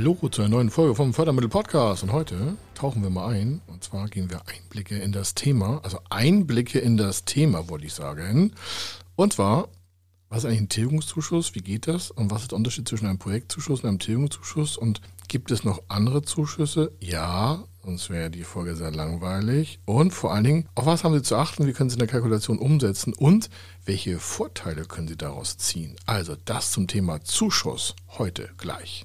Hallo zu einer neuen Folge vom Fördermittel Podcast und heute tauchen wir mal ein und zwar gehen wir Einblicke in das Thema, also Einblicke in das Thema wollte ich sagen. Und zwar, was ist eigentlich ein Tilgungszuschuss, wie geht das und was ist der Unterschied zwischen einem Projektzuschuss und einem Tilgungszuschuss und gibt es noch andere Zuschüsse? Ja, sonst wäre die Folge sehr langweilig. Und vor allen Dingen, auf was haben Sie zu achten, wie können Sie in der Kalkulation umsetzen und welche Vorteile können Sie daraus ziehen? Also das zum Thema Zuschuss heute gleich.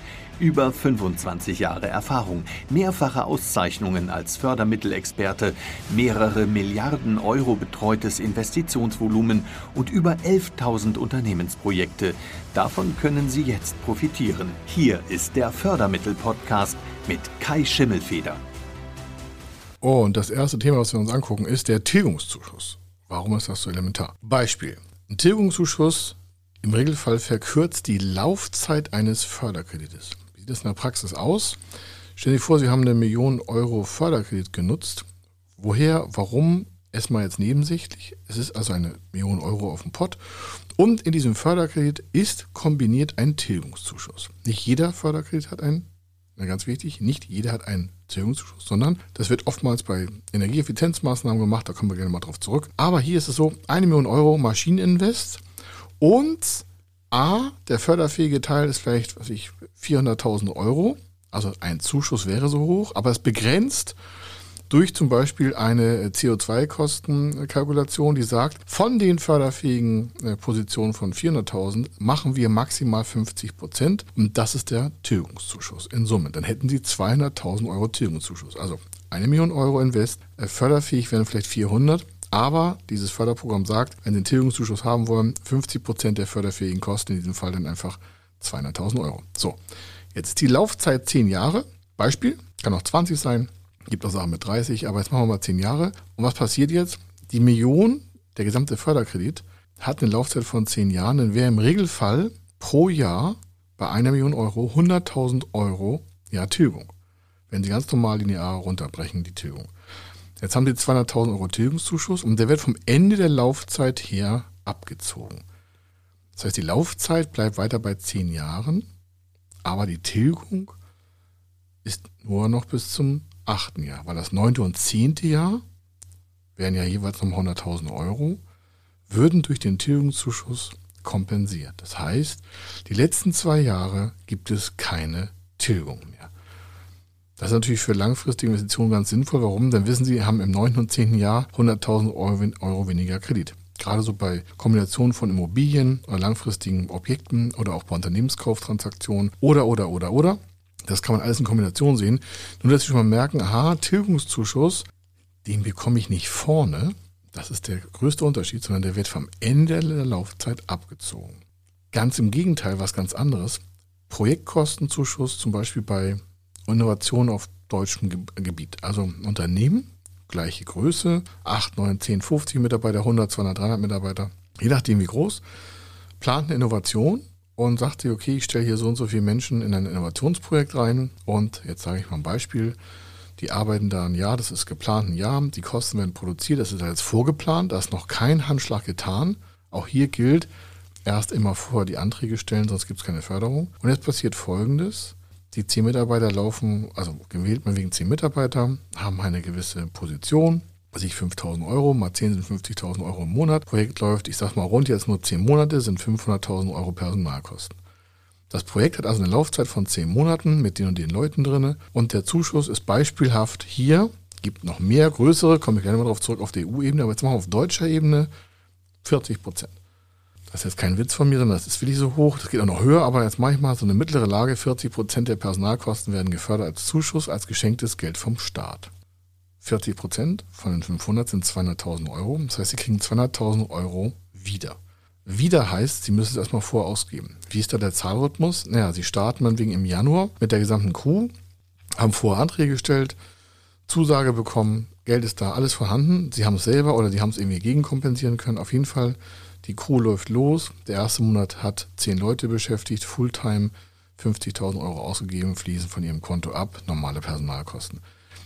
Über 25 Jahre Erfahrung, mehrfache Auszeichnungen als Fördermittelexperte, mehrere Milliarden Euro betreutes Investitionsvolumen und über 11.000 Unternehmensprojekte. Davon können Sie jetzt profitieren. Hier ist der Fördermittel-Podcast mit Kai Schimmelfeder. Oh, und das erste Thema, was wir uns angucken, ist der Tilgungszuschuss. Warum ist das so elementar? Beispiel. Ein Tilgungszuschuss im Regelfall verkürzt die Laufzeit eines Förderkredites sieht das in der Praxis aus? Stellen Sie sich vor, Sie haben eine Million Euro Förderkredit genutzt. Woher, warum, erstmal jetzt nebensächlich. Es ist also eine Million Euro auf dem Pott. Und in diesem Förderkredit ist kombiniert ein Tilgungszuschuss. Nicht jeder Förderkredit hat einen, ganz wichtig, nicht jeder hat einen Tilgungszuschuss, sondern das wird oftmals bei Energieeffizienzmaßnahmen gemacht, da kommen wir gerne mal drauf zurück. Aber hier ist es so, eine Million Euro Maschineninvest und A, der förderfähige Teil ist vielleicht, was ich, 400.000 Euro. Also ein Zuschuss wäre so hoch, aber es begrenzt durch zum Beispiel eine CO2-Kostenkalkulation, die sagt, von den förderfähigen äh, Positionen von 400.000 machen wir maximal 50 Prozent und das ist der Tilgungszuschuss in Summe. Dann hätten Sie 200.000 Euro Tilgungszuschuss. Also eine Million Euro Invest, äh, förderfähig wären vielleicht 400, aber dieses Förderprogramm sagt, wenn Sie einen Tilgungszuschuss haben wollen, 50 Prozent der förderfähigen Kosten, in diesem Fall dann einfach 200.000 Euro. So, jetzt ist die Laufzeit 10 Jahre. Beispiel, kann auch 20 sein, gibt auch Sachen mit 30, aber jetzt machen wir mal 10 Jahre. Und was passiert jetzt? Die Million, der gesamte Förderkredit, hat eine Laufzeit von 10 Jahren, dann wäre im Regelfall pro Jahr bei einer Million Euro 100.000 Euro ja Tilgung. Wenn Sie ganz normal linear runterbrechen, die Tilgung. Jetzt haben sie 200.000 Euro Tilgungszuschuss und der wird vom Ende der Laufzeit her abgezogen. Das heißt, die Laufzeit bleibt weiter bei 10 Jahren, aber die Tilgung ist nur noch bis zum achten Jahr, weil das neunte und zehnte Jahr wären ja jeweils noch 100.000 Euro, würden durch den Tilgungszuschuss kompensiert. Das heißt, die letzten zwei Jahre gibt es keine Tilgung mehr. Das ist natürlich für langfristige Investitionen ganz sinnvoll. Warum? Dann wissen Sie, haben im 9. und 10. Jahr 100.000 Euro, weniger Kredit. Gerade so bei Kombinationen von Immobilien oder langfristigen Objekten oder auch bei Unternehmenskauftransaktionen oder, oder, oder, oder. Das kann man alles in Kombination sehen. Nur, dass Sie schon mal merken, aha, Tilgungszuschuss, den bekomme ich nicht vorne. Das ist der größte Unterschied, sondern der wird vom Ende der Laufzeit abgezogen. Ganz im Gegenteil, was ganz anderes. Projektkostenzuschuss zum Beispiel bei Innovation auf deutschem Gebiet. Also Unternehmen, gleiche Größe, 8, 9, 10, 50 Mitarbeiter, 100, 200, 300 Mitarbeiter, je nachdem wie groß, plant eine Innovation und sagt sich, okay, ich stelle hier so und so viele Menschen in ein Innovationsprojekt rein und jetzt sage ich mal ein Beispiel, die arbeiten da ein Jahr, das ist geplant ein Jahr, die Kosten werden produziert, das ist jetzt vorgeplant, da ist noch kein Handschlag getan. Auch hier gilt, erst immer vorher die Anträge stellen, sonst gibt es keine Förderung. Und jetzt passiert Folgendes, die zehn Mitarbeiter laufen, also gewählt man wegen zehn Mitarbeiter, haben eine gewisse Position, was ich 5000 Euro, mal 10 sind 50.000 Euro im Monat. Projekt läuft, ich sag mal rund jetzt nur 10 Monate, sind 500.000 Euro Personalkosten. Das Projekt hat also eine Laufzeit von 10 Monaten mit den und den Leuten drinne und der Zuschuss ist beispielhaft hier, gibt noch mehr größere, komme ich gerne mal darauf zurück auf der EU-Ebene, aber jetzt machen wir auf deutscher Ebene 40 Prozent. Das ist jetzt kein Witz von mir, sondern das ist wirklich so hoch. Das geht auch noch höher, aber jetzt manchmal so eine mittlere Lage. 40 Prozent der Personalkosten werden gefördert als Zuschuss, als geschenktes Geld vom Staat. 40 Prozent von den 500 sind 200.000 Euro. Das heißt, Sie kriegen 200.000 Euro wieder. Wieder heißt, Sie müssen es erstmal vorausgeben. Wie ist da der Zahlrhythmus? Naja, Sie starten dann wegen im Januar mit der gesamten Crew. haben vorher Anträge gestellt, Zusage bekommen, Geld ist da, alles vorhanden. Sie haben es selber oder sie haben es irgendwie gegenkompensieren können. Auf jeden Fall, die Crew läuft los. Der erste Monat hat zehn Leute beschäftigt, Fulltime, 50.000 Euro ausgegeben, fließen von ihrem Konto ab, normale Personalkosten.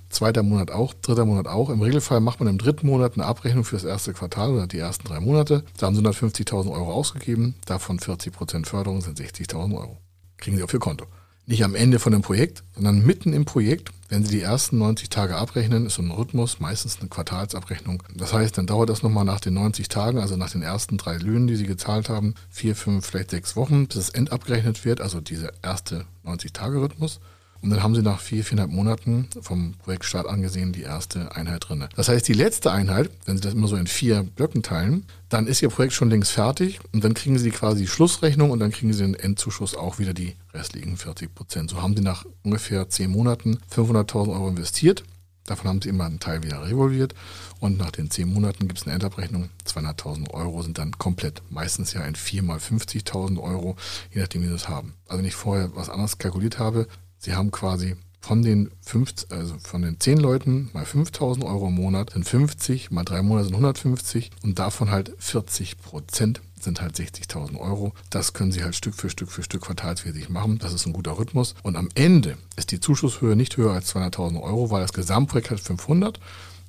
Zweiter Monat auch, dritter Monat auch. Im Regelfall macht man im dritten Monat eine Abrechnung für das erste Quartal oder die ersten drei Monate. Da haben sie 150.000 Euro ausgegeben, davon 40% Förderung sind 60.000 Euro. Kriegen sie auf ihr Konto nicht am Ende von dem Projekt, sondern mitten im Projekt. Wenn Sie die ersten 90 Tage abrechnen, ist so ein Rhythmus, meistens eine Quartalsabrechnung. Das heißt, dann dauert das nochmal nach den 90 Tagen, also nach den ersten drei Löhnen, die Sie gezahlt haben, vier, fünf, vielleicht sechs Wochen, bis es endabgerechnet wird, also dieser erste 90-Tage-Rhythmus. Und dann haben sie nach vier, viereinhalb Monaten vom Projektstart angesehen die erste Einheit drin. Das heißt, die letzte Einheit, wenn Sie das immer so in vier Blöcken teilen, dann ist Ihr Projekt schon längst fertig und dann kriegen Sie quasi die Schlussrechnung und dann kriegen Sie den Endzuschuss auch wieder die restlichen 40 Prozent. So haben Sie nach ungefähr zehn Monaten 500.000 Euro investiert. Davon haben sie immer einen Teil wieder revolviert und nach den zehn Monaten gibt es eine Endabrechnung. 200.000 Euro sind dann komplett, meistens ja in 4 mal 50.000 Euro, je nachdem, wie sie das haben. Also wenn ich vorher was anderes kalkuliert habe, Sie haben quasi von den fünf, also von den zehn Leuten mal 5000 Euro im Monat sind 50, mal drei Monate sind 150 und davon halt 40 Prozent sind halt 60.000 Euro. Das können Sie halt Stück für Stück für Stück quartalsmäßig machen. Das ist ein guter Rhythmus. Und am Ende ist die Zuschusshöhe nicht höher als 200.000 Euro, weil das Gesamtprojekt hat 500.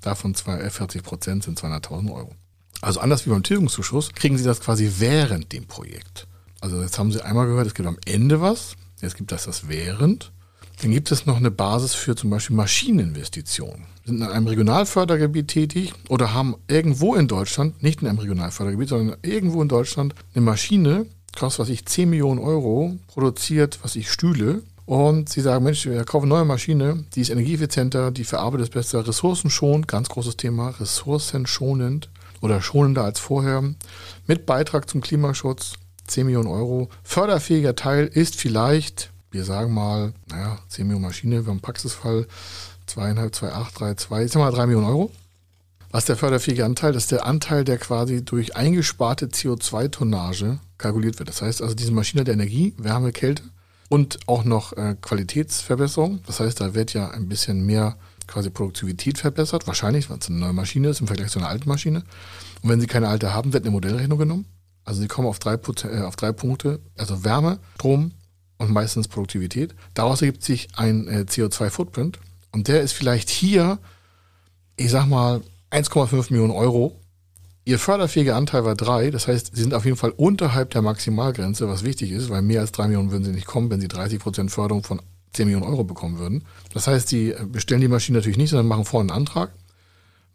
Davon 40 Prozent sind 200.000 Euro. Also anders wie beim Tilgungszuschuss kriegen Sie das quasi während dem Projekt. Also jetzt haben Sie einmal gehört, es gibt am Ende was. Jetzt gibt es das während. Dann gibt es noch eine Basis für zum Beispiel Maschineninvestitionen. Sind in einem Regionalfördergebiet tätig oder haben irgendwo in Deutschland, nicht in einem Regionalfördergebiet, sondern irgendwo in Deutschland eine Maschine, kostet was ich 10 Millionen Euro, produziert was ich Stühle und sie sagen, Mensch, wir kaufen eine neue Maschine, die ist energieeffizienter, die verarbeitet es besser, ressourcenschonend, ganz großes Thema, ressourcenschonend oder schonender als vorher, mit Beitrag zum Klimaschutz, 10 Millionen Euro. Förderfähiger Teil ist vielleicht wir sagen mal, naja, 10 Millionen Maschine, wir haben Praxisfall, 2,5, 2,8, 3,2, jetzt haben wir 3 Millionen Euro. Was der förderfähige Anteil? Das ist der Anteil, der quasi durch eingesparte CO2-Tonnage kalkuliert wird. Das heißt also, diese Maschine hat Energie, Wärme, Kälte und auch noch äh, Qualitätsverbesserung. Das heißt, da wird ja ein bisschen mehr quasi Produktivität verbessert, wahrscheinlich, weil es eine neue Maschine ist im Vergleich zu einer alten Maschine. Und wenn Sie keine alte haben, wird eine Modellrechnung genommen. Also Sie kommen auf drei, äh, auf drei Punkte, also Wärme, Strom, und meistens Produktivität. Daraus ergibt sich ein äh, CO2-Footprint und der ist vielleicht hier, ich sag mal, 1,5 Millionen Euro. Ihr förderfähiger Anteil war 3, das heißt, sie sind auf jeden Fall unterhalb der Maximalgrenze, was wichtig ist, weil mehr als 3 Millionen würden sie nicht kommen, wenn sie 30 Prozent Förderung von 10 Millionen Euro bekommen würden. Das heißt, sie äh, bestellen die Maschine natürlich nicht, sondern machen vorne einen Antrag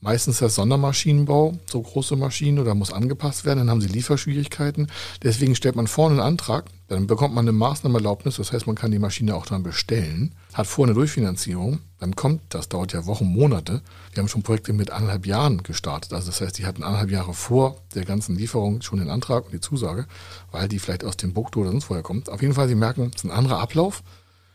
Meistens das Sondermaschinenbau, so große Maschinen oder muss angepasst werden, dann haben sie Lieferschwierigkeiten. Deswegen stellt man vorne einen Antrag, dann bekommt man eine Maßnahmeerlaubnis, das heißt, man kann die Maschine auch dann bestellen, hat vorne eine Durchfinanzierung, dann kommt, das dauert ja Wochen, Monate. Wir haben schon Projekte mit anderthalb Jahren gestartet, also das heißt, die hatten anderthalb Jahre vor der ganzen Lieferung schon den Antrag und die Zusage, weil die vielleicht aus dem Bukto oder sonst woher kommt. Auf jeden Fall, Sie merken, es ist ein anderer Ablauf.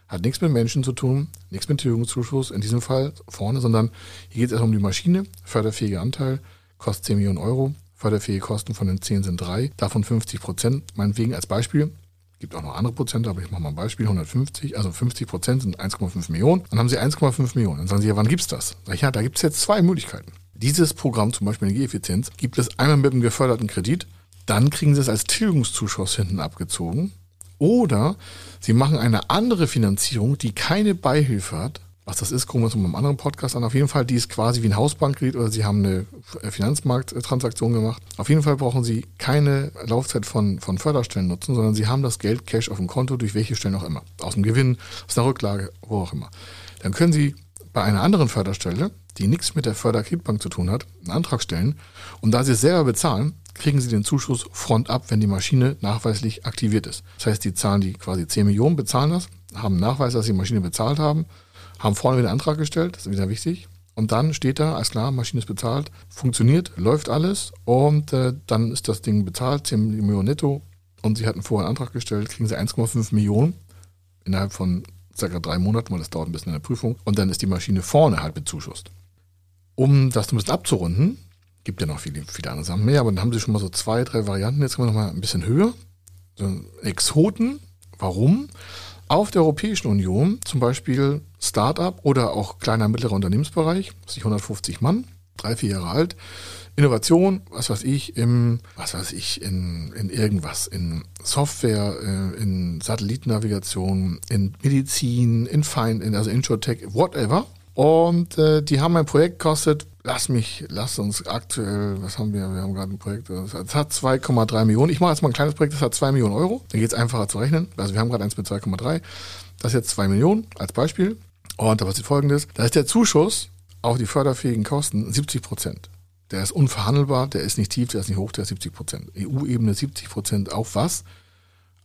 Hat nichts mit Menschen zu tun, nichts mit Tilgungszuschuss in diesem Fall vorne, sondern hier geht es erstmal um die Maschine, förderfähiger Anteil, kostet 10 Millionen Euro, förderfähige Kosten von den 10 sind 3, davon 50 Prozent, meinetwegen als Beispiel, gibt auch noch andere Prozente, aber ich mache mal ein Beispiel, 150, also 50 Prozent sind 1,5 Millionen, dann haben Sie 1,5 Millionen. Dann sagen Sie, ja, wann gibt's das? Sag ich, ja, da gibt es jetzt zwei Möglichkeiten. Dieses Programm, zum Beispiel Energieeffizienz, gibt es einmal mit einem geförderten Kredit, dann kriegen Sie es als Tilgungszuschuss hinten abgezogen oder Sie machen eine andere Finanzierung, die keine Beihilfe hat. Was das ist, gucken wir uns mal einem anderen Podcast an. Auf jeden Fall, die ist quasi wie ein Hausbankkredit oder Sie haben eine Finanzmarkttransaktion gemacht. Auf jeden Fall brauchen Sie keine Laufzeit von, von Förderstellen nutzen, sondern Sie haben das Geld Cash auf dem Konto, durch welche Stellen auch immer. Aus dem Gewinn, aus einer Rücklage, wo auch immer. Dann können Sie bei einer anderen Förderstelle, die nichts mit der Förderkreditbank zu tun hat, einen Antrag stellen. Und da Sie es selber bezahlen, kriegen Sie den Zuschuss front ab, wenn die Maschine nachweislich aktiviert ist. Das heißt, die zahlen die quasi 10 Millionen, bezahlen das, haben Nachweis, dass sie die Maschine bezahlt haben, haben vorne wieder einen Antrag gestellt, das ist wieder wichtig. Und dann steht da, alles klar, Maschine ist bezahlt, funktioniert, läuft alles und äh, dann ist das Ding bezahlt, 10 Millionen netto und Sie hatten vorher einen Antrag gestellt, kriegen Sie 1,5 Millionen innerhalb von circa drei Monaten, weil das dauert ein bisschen in der Prüfung und dann ist die Maschine vorne halt bezuschusst. Um das ein bisschen abzurunden, Gibt ja noch viele, viele andere Sachen mehr, aber dann haben sie schon mal so zwei, drei Varianten. Jetzt kommen wir noch mal ein bisschen höher. So Exoten. Warum? Auf der Europäischen Union zum Beispiel Start-up oder auch kleiner mittlerer Unternehmensbereich, 150 Mann, drei, vier Jahre alt, Innovation, was weiß ich, im, was weiß ich, in, in irgendwas, in Software, äh, in Satellitennavigation, in Medizin, in Fein, in, also Insurtech, whatever. Und äh, die haben ein Projekt gekostet, lass mich, lass uns aktuell, was haben wir? Wir haben gerade ein Projekt, das hat 2,3 Millionen. Ich mache jetzt mal ein kleines Projekt, das hat 2 Millionen Euro. Dann geht es einfacher zu rechnen. Also wir haben gerade eins mit 2,3. Das ist jetzt 2 Millionen als Beispiel. Und da passiert folgendes. Da ist der Zuschuss auf die förderfähigen Kosten 70 Prozent. Der ist unverhandelbar, der ist nicht tief, der ist nicht hoch, der ist 70 Prozent. EU-Ebene 70 Prozent auf was?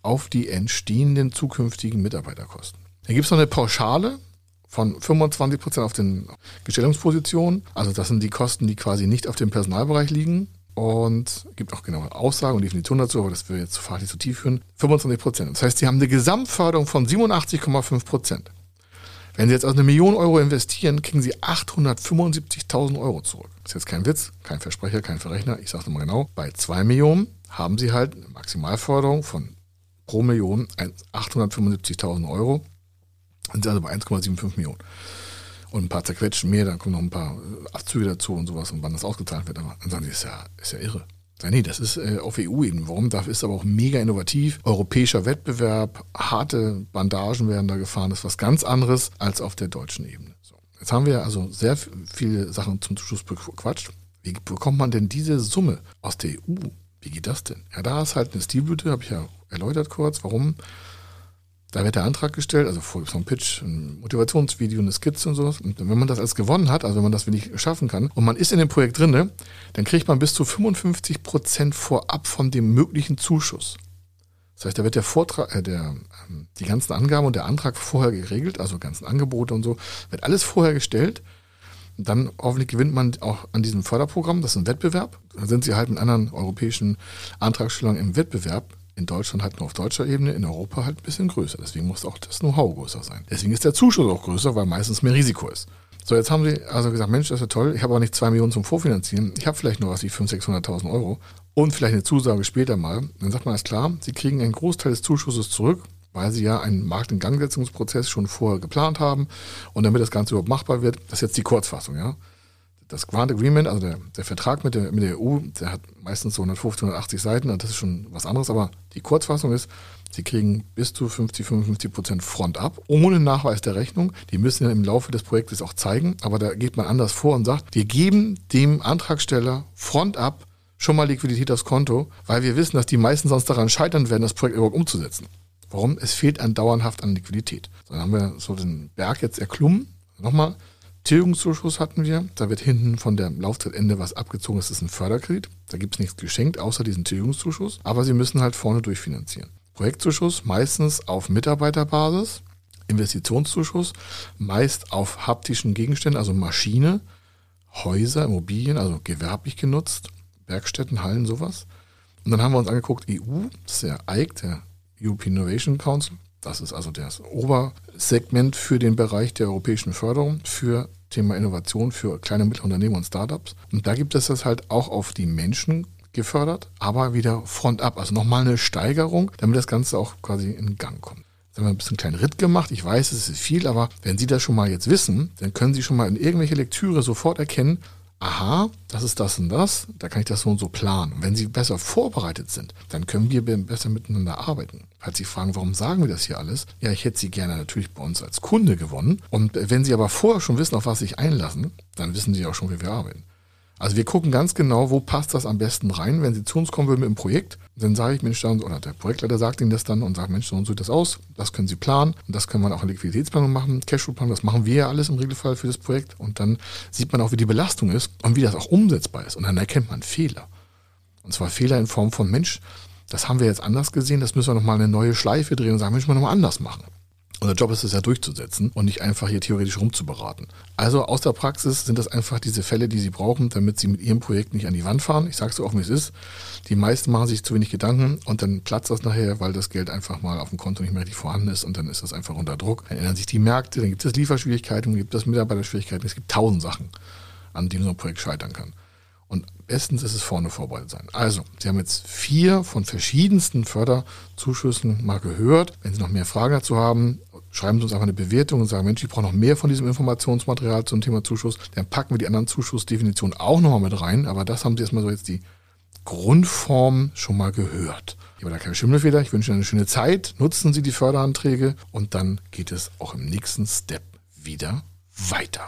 Auf die entstehenden zukünftigen Mitarbeiterkosten. Dann gibt es noch eine Pauschale von 25 Prozent auf den Gestellungspositionen. Also das sind die Kosten, die quasi nicht auf dem Personalbereich liegen. Und gibt auch genaue Aussagen und Definitionen dazu, aber das will jetzt fachlich zu tief führen. 25 Prozent. Das heißt, sie haben eine Gesamtförderung von 87,5 Prozent. Wenn Sie jetzt also eine Million Euro investieren, kriegen Sie 875.000 Euro zurück. Das ist jetzt kein Witz, kein Versprecher, kein Verrechner. Ich sage es nochmal genau. Bei 2 Millionen haben Sie halt eine Maximalförderung von pro Million 875.000 Euro. Sind also bei 1,75 Millionen. Und ein paar zerquetschen mehr, dann kommen noch ein paar Abzüge dazu und sowas und wann das ausgezahlt wird. Aber dann sagen Sie, ist ja, ist ja irre. Nee, das ist äh, auf EU-Ebene. Warum? Dafür ist aber auch mega innovativ. Europäischer Wettbewerb, harte Bandagen werden da gefahren. Das ist was ganz anderes als auf der deutschen Ebene. So. Jetzt haben wir also sehr viele Sachen zum Schluss bequatscht. Wie bekommt man denn diese Summe aus der EU? Wie geht das denn? Ja, da ist halt eine Stilblüte, habe ich ja erläutert kurz. Warum? Da wird der Antrag gestellt, also vor so einem Pitch, ein Motivationsvideo, eine Skizze und sowas. Und wenn man das als gewonnen hat, also wenn man das wirklich schaffen kann und man ist in dem Projekt drinne, dann kriegt man bis zu 55 Prozent vorab von dem möglichen Zuschuss. Das heißt, da wird der Vortrag, äh, der, ähm, die ganzen Angaben und der Antrag vorher geregelt, also ganzen Angebote und so, wird alles vorher gestellt. Dann hoffentlich gewinnt man auch an diesem Förderprogramm, das ist ein Wettbewerb. Da sind sie halt mit anderen europäischen Antragstellern im Wettbewerb in Deutschland halt nur auf deutscher Ebene, in Europa halt ein bisschen größer. Deswegen muss auch das Know-how größer sein. Deswegen ist der Zuschuss auch größer, weil meistens mehr Risiko ist. So, jetzt haben sie also gesagt, Mensch, das ist ja toll, ich habe aber nicht zwei Millionen zum Vorfinanzieren, ich habe vielleicht nur was wie 500.000, 600.000 Euro und vielleicht eine Zusage später mal. Dann sagt man, alles klar, sie kriegen einen Großteil des Zuschusses zurück, weil sie ja einen Markt-in-Gangsetzungsprozess schon vorher geplant haben und damit das Ganze überhaupt machbar wird, das ist jetzt die Kurzfassung, ja das Grant Agreement, also der, der Vertrag mit der, mit der EU, der hat meistens so 150, 180 Seiten, das ist schon was anderes, aber die Kurzfassung ist, sie kriegen bis zu 50, 55 Prozent Front ab, ohne Nachweis der Rechnung. Die müssen ja im Laufe des Projektes auch zeigen, aber da geht man anders vor und sagt, wir geben dem Antragsteller Front ab schon mal Liquidität aufs Konto, weil wir wissen, dass die meisten sonst daran scheitern werden, das Projekt überhaupt umzusetzen. Warum? Es fehlt an dauerhaft an Liquidität. Dann haben wir so den Berg jetzt erklommen. Nochmal, Tilgungszuschuss hatten wir. Da wird hinten von der Laufzeitende was abgezogen. Das ist ein Förderkredit. Da gibt es nichts geschenkt, außer diesen Tilgungszuschuss. Aber Sie müssen halt vorne durchfinanzieren. Projektzuschuss meistens auf Mitarbeiterbasis. Investitionszuschuss meist auf haptischen Gegenständen, also Maschine, Häuser, Immobilien, also gewerblich genutzt, Werkstätten, Hallen, sowas. Und dann haben wir uns angeguckt, EU, das ist der EIC, der European Innovation Council. Das ist also das Obersegment für den Bereich der europäischen Förderung für Thema Innovation für kleine und mittlere Unternehmen und Startups. Und da gibt es das halt auch auf die Menschen gefördert, aber wieder Front up, also nochmal eine Steigerung, damit das Ganze auch quasi in Gang kommt. Jetzt haben wir ein bisschen einen kleinen Ritt gemacht. Ich weiß, es ist viel, aber wenn Sie das schon mal jetzt wissen, dann können Sie schon mal in irgendwelche Lektüre sofort erkennen, aha, das ist das und das, da kann ich das so und so planen. Und wenn Sie besser vorbereitet sind, dann können wir besser miteinander arbeiten. Falls Sie fragen, warum sagen wir das hier alles? Ja, ich hätte Sie gerne natürlich bei uns als Kunde gewonnen. Und wenn Sie aber vorher schon wissen, auf was Sie sich einlassen, dann wissen Sie auch schon, wie wir arbeiten. Also wir gucken ganz genau, wo passt das am besten rein. Wenn Sie zu uns kommen würden mit einem Projekt, dann sage ich, Mensch, dann, oder der Projektleiter sagt Ihnen das dann und sagt, Mensch, so und so sieht das aus, das können Sie planen und das können wir auch in Liquiditätsplanung machen, Cashflow-Planung, das machen wir ja alles im Regelfall für das Projekt und dann sieht man auch, wie die Belastung ist und wie das auch umsetzbar ist und dann erkennt man Fehler. Und zwar Fehler in Form von, Mensch, das haben wir jetzt anders gesehen, das müssen wir nochmal eine neue Schleife drehen und sagen, Mensch, mal nochmal anders machen. Unser Job ist es ja durchzusetzen und nicht einfach hier theoretisch rumzuberaten. Also aus der Praxis sind das einfach diese Fälle, die Sie brauchen, damit Sie mit Ihrem Projekt nicht an die Wand fahren. Ich sage so offen, wie es ist. Die meisten machen sich zu wenig Gedanken und dann platzt das nachher, weil das Geld einfach mal auf dem Konto nicht mehr richtig vorhanden ist und dann ist das einfach unter Druck. Dann ändern sich die Märkte, dann gibt es Lieferschwierigkeiten, dann gibt es Mitarbeiterschwierigkeiten, es gibt tausend Sachen, an denen so ein Projekt scheitern kann. Und bestens ist es vorne vorbereitet sein. Also, Sie haben jetzt vier von verschiedensten Förderzuschüssen mal gehört. Wenn Sie noch mehr Fragen dazu haben, schreiben Sie uns einfach eine Bewertung und sagen, Mensch, ich brauche noch mehr von diesem Informationsmaterial zum Thema Zuschuss. Dann packen wir die anderen Zuschussdefinitionen auch nochmal mit rein. Aber das haben Sie erstmal so jetzt die Grundform schon mal gehört. Ich habe da keine Schimmelfeder. Ich wünsche Ihnen eine schöne Zeit. Nutzen Sie die Förderanträge und dann geht es auch im nächsten Step wieder weiter.